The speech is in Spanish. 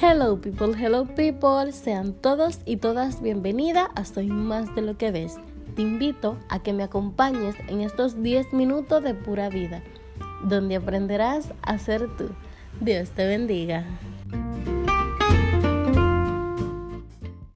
Hello people, hello people, sean todos y todas bienvenidas a Soy más de lo que ves. Te invito a que me acompañes en estos 10 minutos de pura vida, donde aprenderás a ser tú. Dios te bendiga.